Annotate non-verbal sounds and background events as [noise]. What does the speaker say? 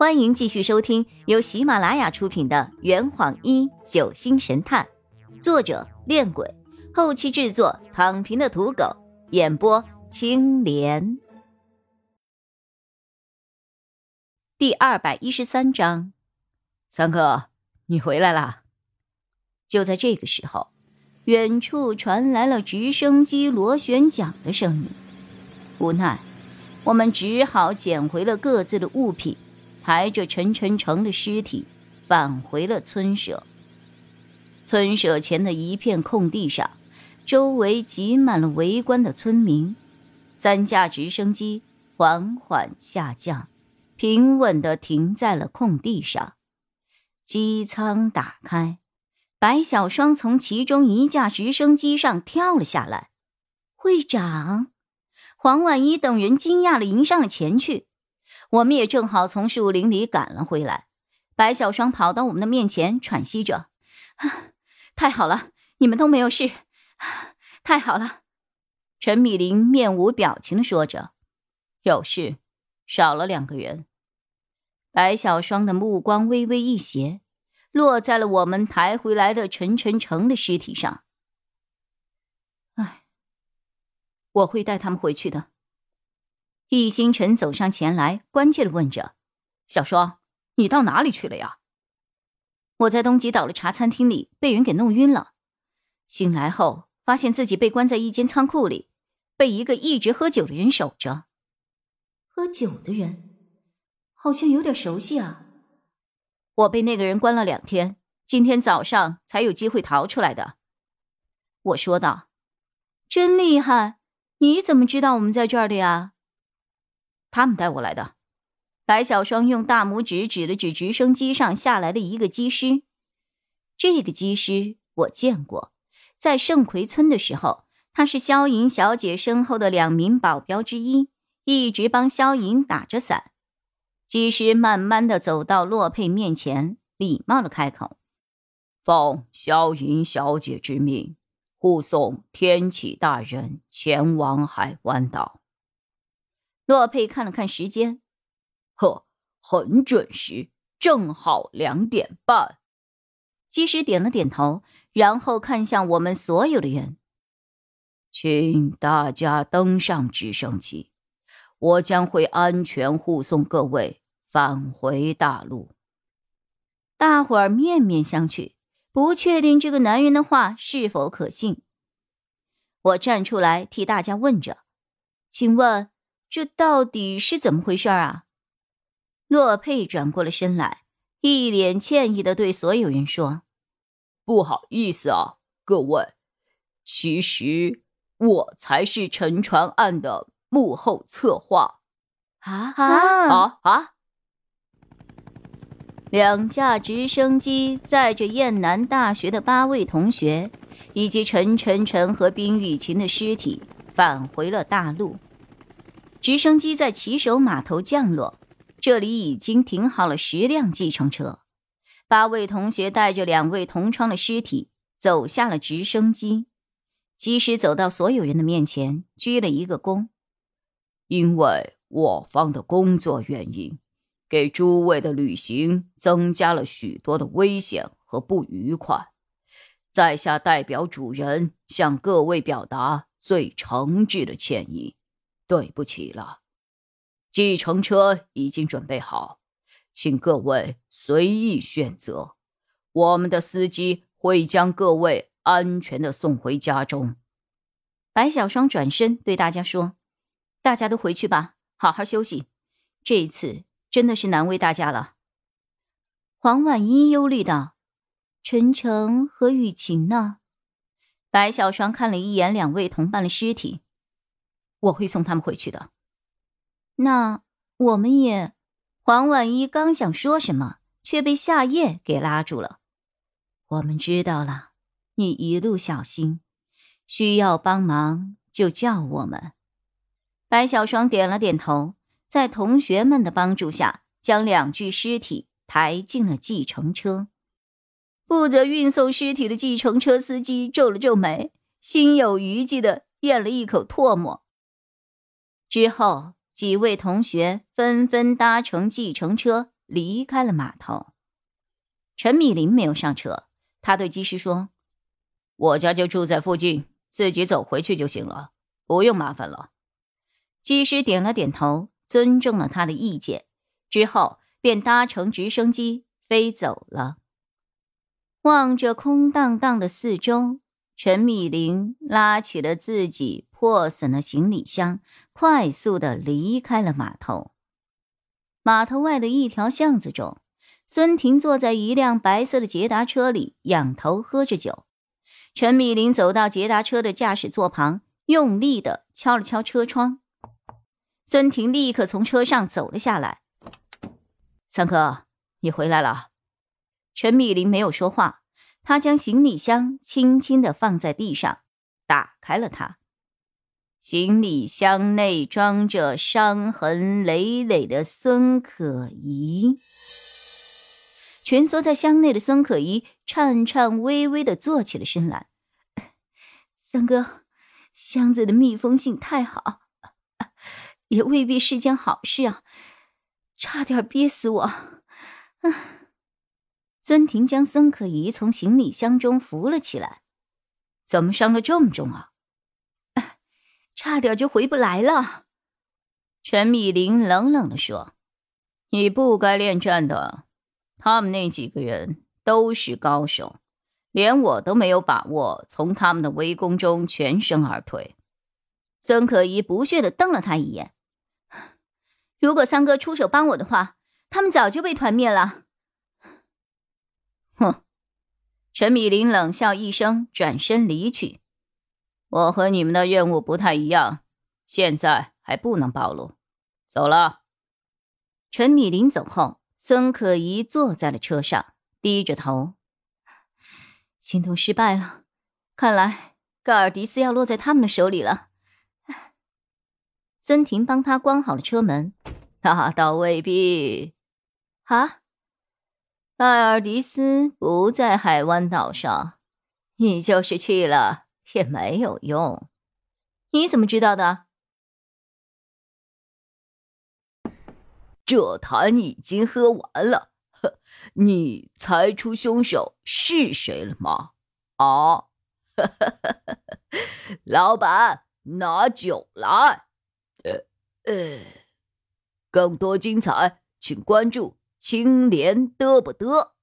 欢迎继续收听由喜马拉雅出品的《圆谎一九星神探》，作者：恋鬼，后期制作：躺平的土狗，演播：青莲。第二百一十三章，三哥，你回来啦！就在这个时候，远处传来了直升机螺旋桨的声音。无奈，我们只好捡回了各自的物品。抬着陈晨成的尸体返回了村舍。村舍前的一片空地上，周围挤满了围观的村民。三架直升机缓缓下降，平稳地停在了空地上。机舱打开，白小双从其中一架直升机上跳了下来。会长，黄婉一等人惊讶地迎上了前去。我们也正好从树林里赶了回来，白小双跑到我们的面前，喘息着：“啊，太好了，你们都没有事，太好了。”陈米林面无表情的说着：“有事，少了两个人。”白小双的目光微微一斜，落在了我们抬回来的陈晨成的尸体上。“哎，我会带他们回去的。”易星辰走上前来，关切的问着：“小双，你到哪里去了呀？”“我在东极岛的茶餐厅里被人给弄晕了，醒来后发现自己被关在一间仓库里，被一个一直喝酒的人守着。喝酒的人，好像有点熟悉啊。我被那个人关了两天，今天早上才有机会逃出来的。”我说道。“真厉害，你怎么知道我们在这儿的呀？”他们带我来的，白小双用大拇指指了指直升机上下来的一个机师。这个机师我见过，在盛奎村的时候，他是萧莹小姐身后的两名保镖之一，一直帮萧莹打着伞。机师慢慢的走到洛佩面前，礼貌的开口：“奉萧莹小姐之命，护送天启大人前往海湾岛。”洛佩看了看时间，呵，很准时，正好两点半。机师点了点头，然后看向我们所有的人，请大家登上直升机，我将会安全护送各位返回大陆。大伙儿面面相觑，不确定这个男人的话是否可信。我站出来替大家问着：“请问？”这到底是怎么回事啊？洛佩转过了身来，一脸歉意的对所有人说：“不好意思啊，各位，其实我才是沉船案的幕后策划。”啊啊啊啊！两架直升机载着燕南大学的八位同学，以及陈晨晨和冰雨晴的尸体，返回了大陆。直升机在骑手码头降落，这里已经停好了十辆计程车。八位同学带着两位同窗的尸体走下了直升机。机师走到所有人的面前，鞠了一个躬：“因为我方的工作原因，给诸位的旅行增加了许多的危险和不愉快，在下代表主人向各位表达最诚挚的歉意。”对不起了，计程车已经准备好，请各位随意选择。我们的司机会将各位安全的送回家中。白小双转身对大家说：“大家都回去吧，好好休息。这一次真的是难为大家了。”黄婉一忧虑道：“陈诚和雨晴呢？”白小双看了一眼两位同伴的尸体。我会送他们回去的。那我们也……黄婉一刚想说什么，却被夏夜给拉住了。我们知道了，你一路小心，需要帮忙就叫我们。白小双点了点头，在同学们的帮助下，将两具尸体抬进了计程车。负责运送尸体的计程车司机皱了皱眉，心有余悸的咽了一口唾沫。之后，几位同学纷纷搭乘计程车离开了码头。陈米林没有上车，他对机师说：“我家就住在附近，自己走回去就行了，不用麻烦了。”机师点了点头，尊重了他的意见，之后便搭乘直升机飞走了。望着空荡荡的四周，陈米林拉起了自己破损的行李箱，快速的离开了码头。码头外的一条巷子中，孙婷坐在一辆白色的捷达车里，仰头喝着酒。陈米林走到捷达车的驾驶座旁，用力的敲了敲车窗。孙婷立刻从车上走了下来。三哥，你回来了。陈米林没有说话，他将行李箱轻轻的放在地上，打开了它。行李箱内装着伤痕累累的孙可怡，蜷缩在箱内的孙可怡颤颤巍巍的坐起了身来。三哥，箱子的密封性太好，也未必是件好事啊，差点憋死我。孙婷将孙可怡从行李箱中扶了起来，怎么伤得这么重啊？差点就回不来了，陈米林冷冷的说：“你不该恋战的，他们那几个人都是高手，连我都没有把握从他们的围攻中全身而退。”孙可怡不屑的瞪了他一眼：“ [sighs] 如果三哥出手帮我的话，他们早就被团灭了。”陈米林冷笑一声，转身离去。我和你们的任务不太一样，现在还不能暴露。走了。陈米林走后，孙可怡坐在了车上，低着头。行动失败了，看来盖尔迪斯要落在他们的手里了。孙婷帮他关好了车门。那倒未必。啊，艾尔迪斯不在海湾岛上，你就是去了。也没有用，你怎么知道的？这坛已经喝完了，呵你猜出凶手是谁了吗？啊，[laughs] 老板，拿酒来。呃呃，更多精彩，请关注青莲得不得。